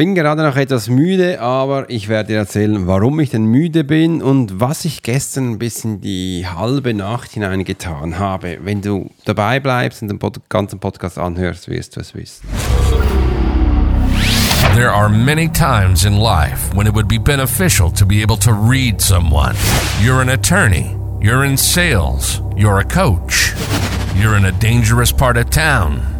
Bin gerade noch etwas müde, aber ich werde dir erzählen, warum ich denn müde bin und was ich gestern bis in die halbe Nacht hinein getan habe. Wenn du dabei bleibst und den Pod ganzen Podcast anhörst, wirst du es wissen. There are many times in life when it would be beneficial to be able to read someone. You're an attorney, you're in sales, you're a coach, you're in a dangerous part of town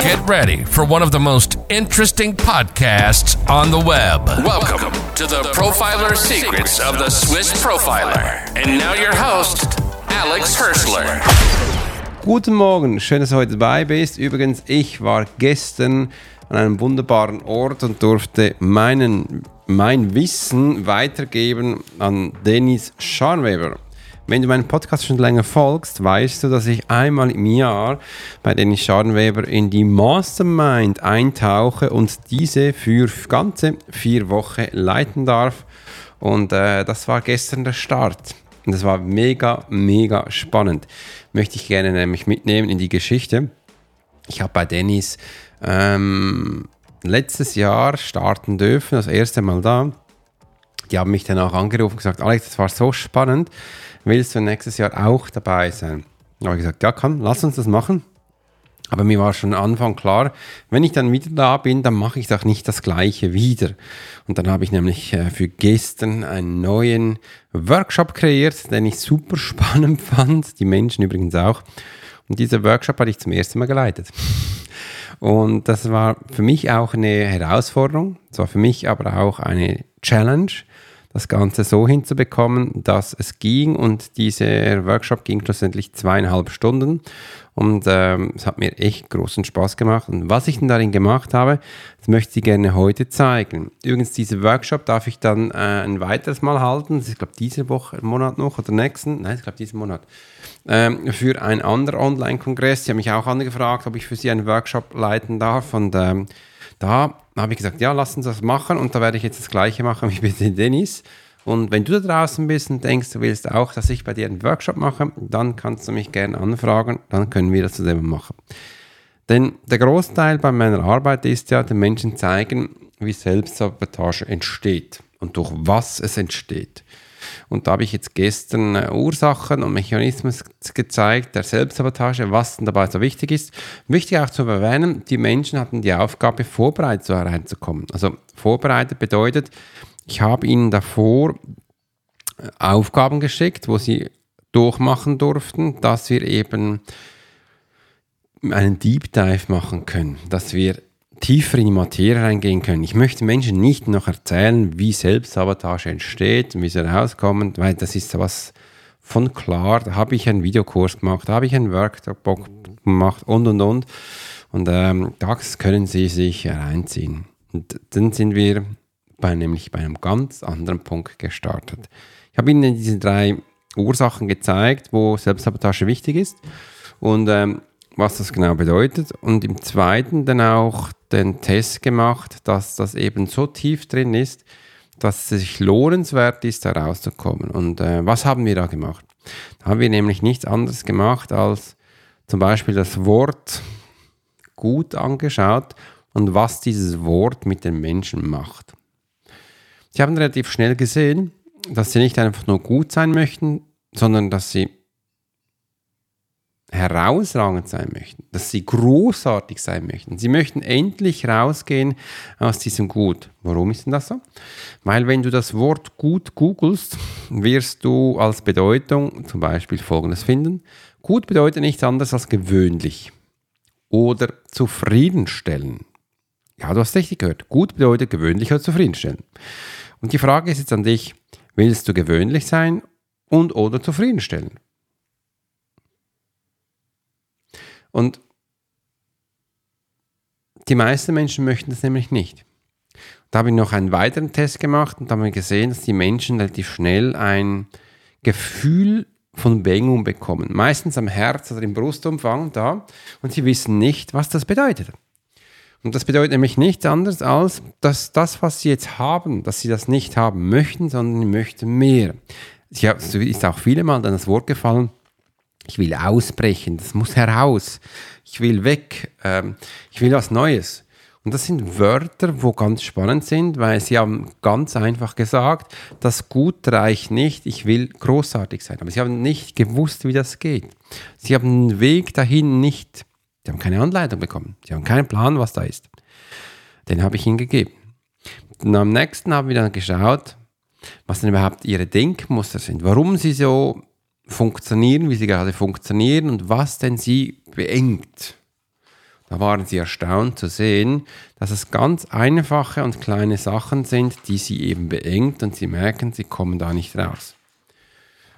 Get ready for one of the most interesting podcasts on the web. Welcome to the Profiler Secrets of the Swiss Profiler. And now your host, Alex Hirschler. Guten Morgen, schön, dass du heute dabei bist. Übrigens, ich war gestern an einem wunderbaren Ort und durfte meinen, mein Wissen weitergeben an Dennis Scharnweber. Wenn du meinen Podcast schon länger folgst, weißt du, dass ich einmal im Jahr bei Dennis Scharnweber in die Mastermind eintauche und diese für ganze vier Wochen leiten darf. Und äh, das war gestern der Start. Und das war mega, mega spannend. Möchte ich gerne nämlich mitnehmen in die Geschichte. Ich habe bei Dennis ähm, letztes Jahr starten dürfen, das erste Mal da. Die haben mich dann auch angerufen und gesagt, Alex, das war so spannend, willst du nächstes Jahr auch dabei sein? Da habe ich gesagt, ja komm, lass uns das machen. Aber mir war schon Anfang klar, wenn ich dann wieder da bin, dann mache ich doch nicht das gleiche wieder. Und dann habe ich nämlich äh, für gestern einen neuen Workshop kreiert, den ich super spannend fand, die Menschen übrigens auch. Und dieser Workshop hatte ich zum ersten Mal geleitet. Und das war für mich auch eine Herausforderung, es war für mich aber auch eine Challenge, das Ganze so hinzubekommen, dass es ging und dieser Workshop ging schlussendlich zweieinhalb Stunden und ähm, es hat mir echt großen Spaß gemacht. Und was ich denn darin gemacht habe, das möchte ich gerne heute zeigen. Übrigens, diesen Workshop darf ich dann äh, ein weiteres Mal halten. Das ist, glaube diese Woche, Monat noch oder nächsten. Nein, ich glaube diesen Monat. Ähm, für einen anderen Online-Kongress. Sie haben mich auch angefragt, ob ich für Sie einen Workshop leiten darf. Und ähm, da habe ich gesagt, ja, lass uns das machen. Und da werde ich jetzt das Gleiche machen wie mit den Dennis. Und wenn du da draußen bist und denkst, du willst auch, dass ich bei dir einen Workshop mache, dann kannst du mich gerne anfragen, dann können wir das zusammen machen. Denn der Großteil bei meiner Arbeit ist ja, den Menschen zeigen, wie Selbstsabotage entsteht und durch was es entsteht. Und da habe ich jetzt gestern äh, Ursachen und Mechanismen gezeigt der Selbstsabotage, was denn dabei so wichtig ist. Wichtig auch zu erwähnen, die Menschen hatten die Aufgabe, vorbereitet so reinzukommen. Also vorbereitet bedeutet, ich habe ihnen davor äh, Aufgaben geschickt, wo sie durchmachen durften, dass wir eben einen Deep Dive machen können, dass wir tiefer in die Materie reingehen können. Ich möchte Menschen nicht noch erzählen, wie Selbstsabotage entsteht und wie sie rauskommen, weil das ist was von klar. Da habe ich einen Videokurs gemacht, da habe ich einen Workshop gemacht und und und. Und ähm, das können Sie sich reinziehen. Und dann sind wir bei, nämlich bei einem ganz anderen Punkt gestartet. Ich habe Ihnen diese drei Ursachen gezeigt, wo Selbstsabotage wichtig ist und ähm, was das genau bedeutet. Und im zweiten dann auch den Test gemacht, dass das eben so tief drin ist, dass es sich lohnenswert ist, da rauszukommen. Und äh, was haben wir da gemacht? Da haben wir nämlich nichts anderes gemacht, als zum Beispiel das Wort gut angeschaut und was dieses Wort mit den Menschen macht. Sie haben relativ schnell gesehen, dass sie nicht einfach nur gut sein möchten, sondern dass sie herausragend sein möchten, dass sie großartig sein möchten. Sie möchten endlich rausgehen aus diesem Gut. Warum ist denn das so? Weil wenn du das Wort gut googelst, wirst du als Bedeutung zum Beispiel Folgendes finden. Gut bedeutet nichts anderes als gewöhnlich oder zufriedenstellen. Ja, du hast richtig gehört. Gut bedeutet gewöhnlich oder zufriedenstellen. Und die Frage ist jetzt an dich, willst du gewöhnlich sein und oder zufriedenstellen? Und die meisten Menschen möchten das nämlich nicht. Da habe ich noch einen weiteren Test gemacht und da haben wir gesehen, dass die Menschen relativ schnell ein Gefühl von Beengung bekommen. Meistens am Herz oder im Brustumfang da und sie wissen nicht, was das bedeutet. Und das bedeutet nämlich nichts anderes als, dass das, was sie jetzt haben, dass sie das nicht haben möchten, sondern sie möchten mehr. Es ist auch viele Mal dann das Wort gefallen, ich will ausbrechen, das muss heraus, ich will weg, ähm, ich will was Neues. Und das sind Wörter, wo ganz spannend sind, weil sie haben ganz einfach gesagt, das Gut reicht nicht, ich will großartig sein. Aber sie haben nicht gewusst, wie das geht. Sie haben den Weg dahin nicht, sie haben keine Anleitung bekommen. Sie haben keinen Plan, was da ist. Den habe ich ihnen gegeben. Und am nächsten haben wir dann geschaut, was denn überhaupt ihre Denkmuster sind, warum sie so funktionieren, wie sie gerade funktionieren und was denn sie beengt. Da waren sie erstaunt zu sehen, dass es ganz einfache und kleine Sachen sind, die sie eben beengt und sie merken, sie kommen da nicht raus.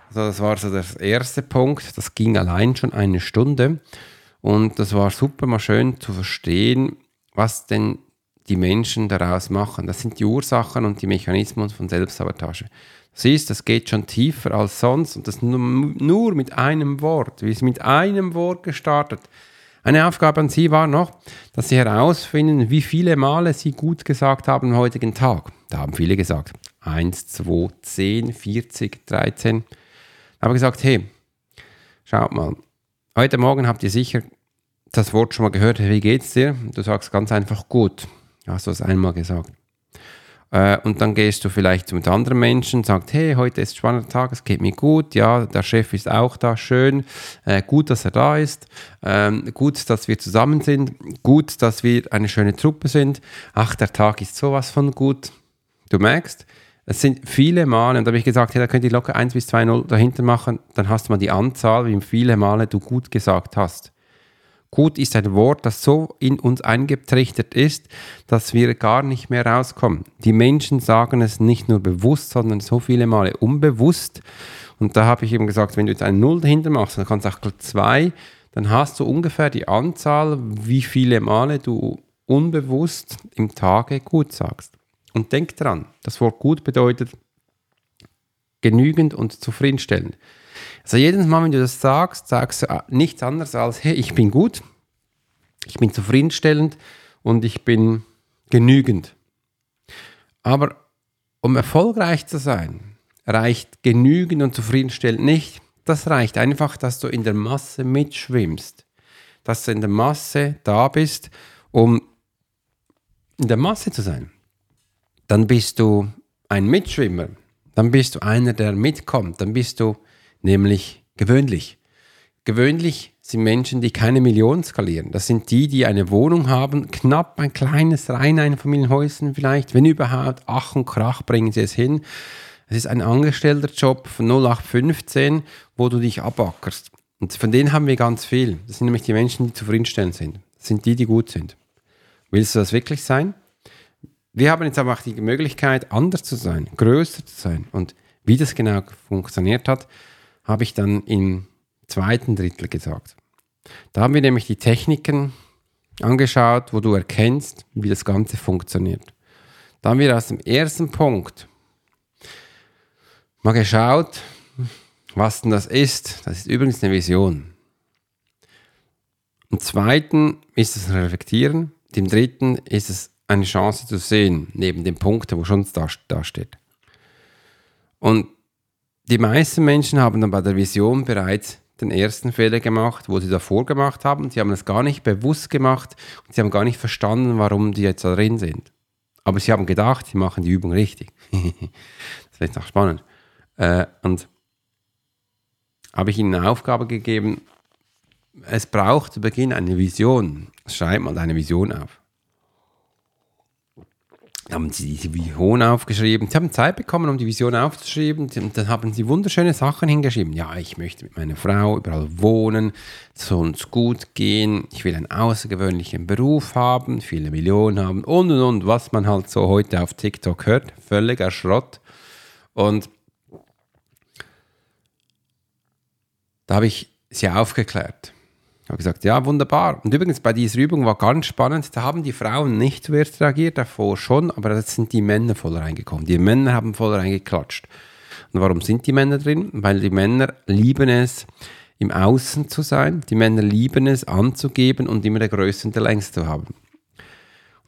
Also das war so der erste Punkt. Das ging allein schon eine Stunde und das war super mal schön zu verstehen, was denn die Menschen daraus machen. Das sind die Ursachen und die Mechanismen von Selbstsabotage. Siehst, das geht schon tiefer als sonst und das nur, mit einem Wort. Wie es mit einem Wort gestartet. Eine Aufgabe an Sie war noch, dass Sie herausfinden, wie viele Male Sie gut gesagt haben am heutigen Tag. Da haben viele gesagt. 1, 2, 10, 40, 13. Aber gesagt, hey, schaut mal, heute Morgen habt ihr sicher das Wort schon mal gehört, wie geht's dir? Du sagst ganz einfach gut. Hast du es einmal gesagt. Äh, und dann gehst du vielleicht mit anderen Menschen, sagst, hey, heute ist ein spannender Tag, es geht mir gut, ja, der Chef ist auch da, schön, äh, gut, dass er da ist, ähm, gut, dass wir zusammen sind, gut, dass wir eine schöne Truppe sind, ach, der Tag ist sowas von gut. Du merkst, es sind viele Male, und da habe ich gesagt, hey, da könnt ihr locker 1 bis 2 0 dahinter machen, dann hast du mal die Anzahl, wie viele Male du gut gesagt hast. Gut ist ein Wort, das so in uns eingetrichtert ist, dass wir gar nicht mehr rauskommen. Die Menschen sagen es nicht nur bewusst, sondern so viele Male unbewusst. Und da habe ich eben gesagt, wenn du jetzt eine Null dahinter machst, dann kannst du auch zwei, dann hast du ungefähr die Anzahl, wie viele Male du unbewusst im Tage gut sagst. Und denk dran, das Wort gut bedeutet genügend und zufriedenstellend. Also jedes Mal, wenn du das sagst, sagst du ah, nichts anderes als, hey, ich bin gut, ich bin zufriedenstellend und ich bin genügend. Aber um erfolgreich zu sein, reicht genügend und zufriedenstellend nicht. Das reicht einfach, dass du in der Masse mitschwimmst. Dass du in der Masse da bist, um in der Masse zu sein. Dann bist du ein Mitschwimmer. Dann bist du einer, der mitkommt. Dann bist du nämlich gewöhnlich. Gewöhnlich sind Menschen, die keine Millionen skalieren. Das sind die, die eine Wohnung haben, knapp ein kleines, rein Einfamilienhäuschen vielleicht, wenn überhaupt, Ach und Krach bringen sie es hin. Es ist ein angestellter Job von 0815, wo du dich abackerst. Und von denen haben wir ganz viel. Das sind nämlich die Menschen, die zufriedenstellend sind. Das sind die, die gut sind. Willst du das wirklich sein? Wir haben jetzt aber auch die Möglichkeit, anders zu sein, größer zu sein. Und wie das genau funktioniert hat, habe ich dann im zweiten Drittel gesagt. Da haben wir nämlich die Techniken angeschaut, wo du erkennst, wie das Ganze funktioniert. Da haben wir aus dem ersten Punkt mal geschaut, was denn das ist. Das ist übrigens eine Vision. Im zweiten ist es ein Reflektieren. Im dritten ist es eine Chance zu sehen, neben den Punkten, wo schon da, da steht. Und die meisten Menschen haben dann bei der Vision bereits den ersten Fehler gemacht, wo sie davor gemacht haben. Sie haben es gar nicht bewusst gemacht und sie haben gar nicht verstanden, warum die jetzt da drin sind. Aber sie haben gedacht, sie machen die Übung richtig. das wird auch spannend. Äh, und habe ich ihnen eine Aufgabe gegeben, es braucht zu Beginn eine Vision. Schreib mal deine Vision auf haben sie diese Vision aufgeschrieben. Sie haben Zeit bekommen, um die Vision aufzuschreiben. Und dann haben sie wunderschöne Sachen hingeschrieben. Ja, ich möchte mit meiner Frau überall wohnen, soll uns gut gehen. Ich will einen außergewöhnlichen Beruf haben, viele Millionen haben und und und, was man halt so heute auf TikTok hört. Völliger Schrott. Und da habe ich sie aufgeklärt. Habe gesagt, ja, wunderbar. Und übrigens, bei dieser Übung war ganz spannend, da haben die Frauen nicht zuerst reagiert, davor schon, aber jetzt sind die Männer voll reingekommen. Die Männer haben voll reingeklatscht. Und warum sind die Männer drin? Weil die Männer lieben es, im Außen zu sein. Die Männer lieben es, anzugeben und immer der Größte und der Längste zu haben.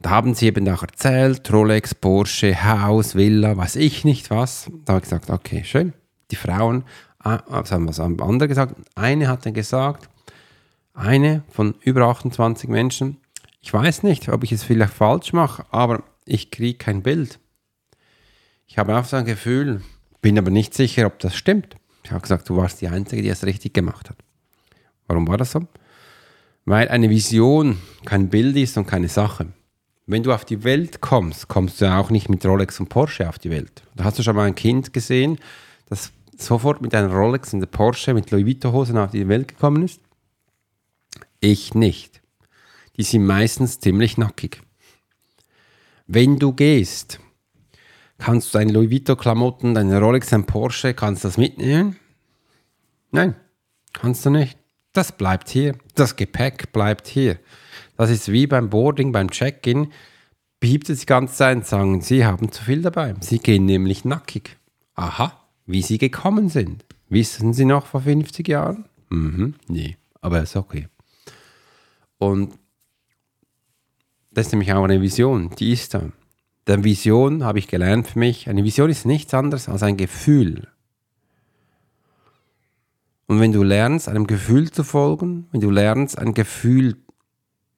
Da haben sie eben auch erzählt, Rolex, Porsche, Haus, Villa, weiß ich nicht was. Da habe ich gesagt, okay, schön. Die Frauen, ah, was haben was andere gesagt? Eine hat dann gesagt, eine von über 28 Menschen, ich weiß nicht, ob ich es vielleicht falsch mache, aber ich kriege kein Bild. Ich habe auch so ein Gefühl, bin aber nicht sicher, ob das stimmt. Ich habe gesagt, du warst die Einzige, die es richtig gemacht hat. Warum war das so? Weil eine Vision kein Bild ist und keine Sache. Wenn du auf die Welt kommst, kommst du auch nicht mit Rolex und Porsche auf die Welt. Da hast du schon mal ein Kind gesehen, das sofort mit einer Rolex und der Porsche mit Louis Vuitton-Hosen auf die Welt gekommen ist? Ich nicht. Die sind meistens ziemlich nackig. Wenn du gehst, kannst du deine Louis Vuitton-Klamotten, deine Rolex, dein Porsche, kannst du das mitnehmen? Nein, kannst du nicht. Das bleibt hier. Das Gepäck bleibt hier. Das ist wie beim Boarding, beim Check-in. Biebt es die ganze Zeit und sagen, sie haben zu viel dabei. Sie gehen nämlich nackig. Aha, wie sie gekommen sind. Wissen Sie noch vor 50 Jahren? Mhm, nee, aber ist okay. Und das ist nämlich auch eine Vision, die ist da. Denn Vision habe ich gelernt für mich. Eine Vision ist nichts anderes als ein Gefühl. Und wenn du lernst, einem Gefühl zu folgen, wenn du lernst, ein Gefühl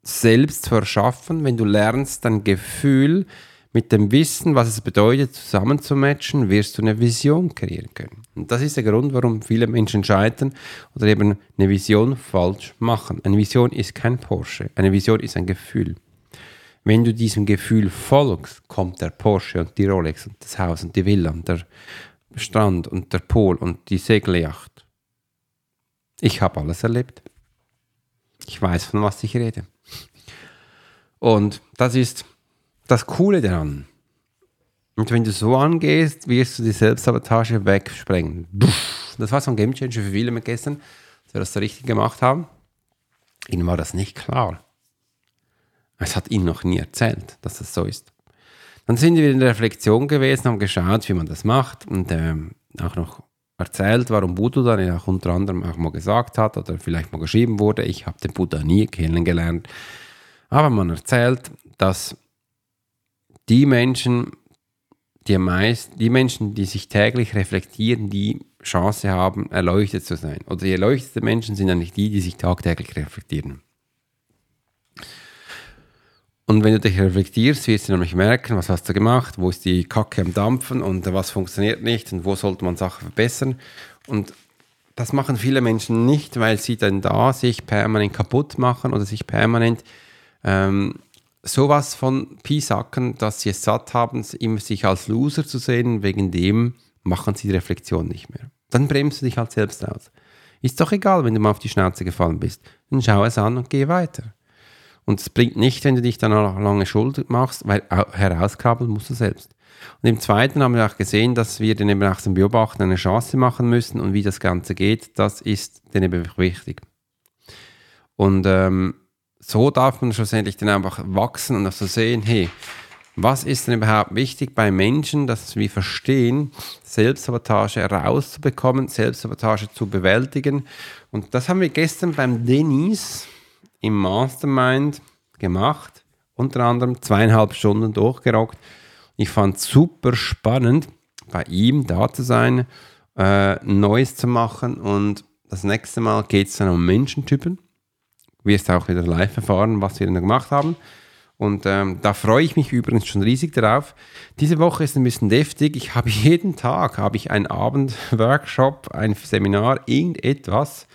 selbst zu erschaffen, wenn du lernst, dein Gefühl mit dem Wissen, was es bedeutet, zusammenzumatchen, wirst du eine Vision kreieren können. Und das ist der Grund, warum viele Menschen scheitern oder eben eine Vision falsch machen. Eine Vision ist kein Porsche, eine Vision ist ein Gefühl. Wenn du diesem Gefühl folgst, kommt der Porsche und die Rolex und das Haus und die Villa und der Strand und der Pol und die Segelyacht. Ich habe alles erlebt. Ich weiß, von was ich rede. Und das ist das Coole daran. Und wenn du so angehst, wirst du die Selbstsabotage wegsprengen. Das war so ein Gamechanger für viele gestern, dass wir das so richtig gemacht haben. Ihnen war das nicht klar. Es hat ihnen noch nie erzählt, dass das so ist. Dann sind wir in der Reflexion gewesen, haben geschaut, wie man das macht und ähm, auch noch erzählt, warum Buddha dann auch unter anderem auch mal gesagt hat oder vielleicht mal geschrieben wurde. Ich habe den Buddha nie kennengelernt. Aber man erzählt, dass die Menschen, die meist, die Menschen, die sich täglich reflektieren, die Chance haben, erleuchtet zu sein. Oder die erleuchteten Menschen sind eigentlich die, die sich tagtäglich reflektieren. Und wenn du dich reflektierst, wirst du nämlich merken, was hast du gemacht, wo ist die Kacke am Dampfen und was funktioniert nicht und wo sollte man Sachen verbessern. Und das machen viele Menschen nicht, weil sie dann da sich permanent kaputt machen oder sich permanent ähm, sowas von Pisacken, dass sie es satt haben, immer sich als Loser zu sehen, wegen dem machen sie die Reflexion nicht mehr. Dann bremst du dich halt selbst aus. Ist doch egal, wenn du mal auf die Schnauze gefallen bist. Dann schau es an und geh weiter. Und es bringt nicht, wenn du dich dann noch lange schuld machst, weil herauskrabbeln musst du selbst. Und im zweiten haben wir auch gesehen, dass wir den eben nach dem Beobachten eine Chance machen müssen und wie das Ganze geht, das ist dann eben wichtig. Und ähm, so darf man schlussendlich dann einfach wachsen und auch so sehen, hey, was ist denn überhaupt wichtig bei Menschen, dass wir verstehen, Selbstsabotage herauszubekommen, Selbstsabotage zu bewältigen. Und das haben wir gestern beim Denis im Mastermind gemacht, unter anderem zweieinhalb Stunden durchgerockt. Ich fand es super spannend, bei ihm da zu sein, äh, Neues zu machen und das nächste Mal geht es dann um Menschentypen. Wirst auch wieder live erfahren, was wir dann gemacht haben. Und ähm, da freue ich mich übrigens schon riesig darauf. Diese Woche ist ein bisschen deftig. Ich habe jeden Tag habe ich einen Abendworkshop, ein Seminar, irgendetwas.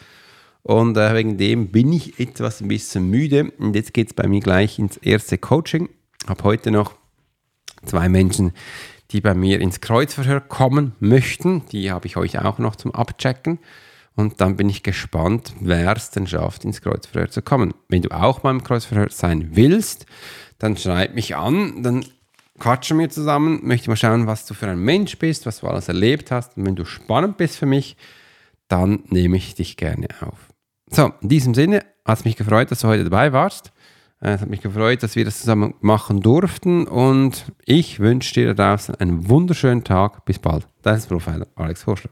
Und äh, wegen dem bin ich etwas ein bisschen müde. Und jetzt geht es bei mir gleich ins erste Coaching. Ich habe heute noch zwei Menschen, die bei mir ins Kreuzverhör kommen möchten. Die habe ich euch auch noch zum Abchecken. Und dann bin ich gespannt, wer es denn schafft, ins Kreuzverhör zu kommen. Wenn du auch mal im Kreuzverhör sein willst, dann schreib mich an, dann quatschen wir zusammen, möchte mal schauen, was du für ein Mensch bist, was du alles erlebt hast. Und wenn du spannend bist für mich, dann nehme ich dich gerne auf. So, in diesem Sinne, hat es mich gefreut, dass du heute dabei warst. Äh, Es hat mich gefreut, dass wir das zusammen machen durften und ich wünsche dir da draußen einen wunderschönen Tag. Bis bald. Dein Profiler Alex Horschler.